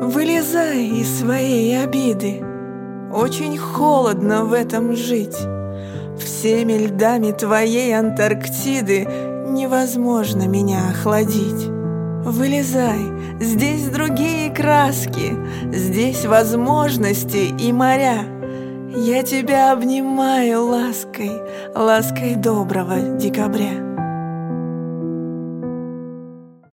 Вылезай из своей обиды. Очень холодно в этом жить. Всеми льдами твоей Антарктиды Невозможно меня охладить. Вылезай, здесь другие краски, Здесь возможности и моря. Я тебя обнимаю лаской, Лаской доброго декабря.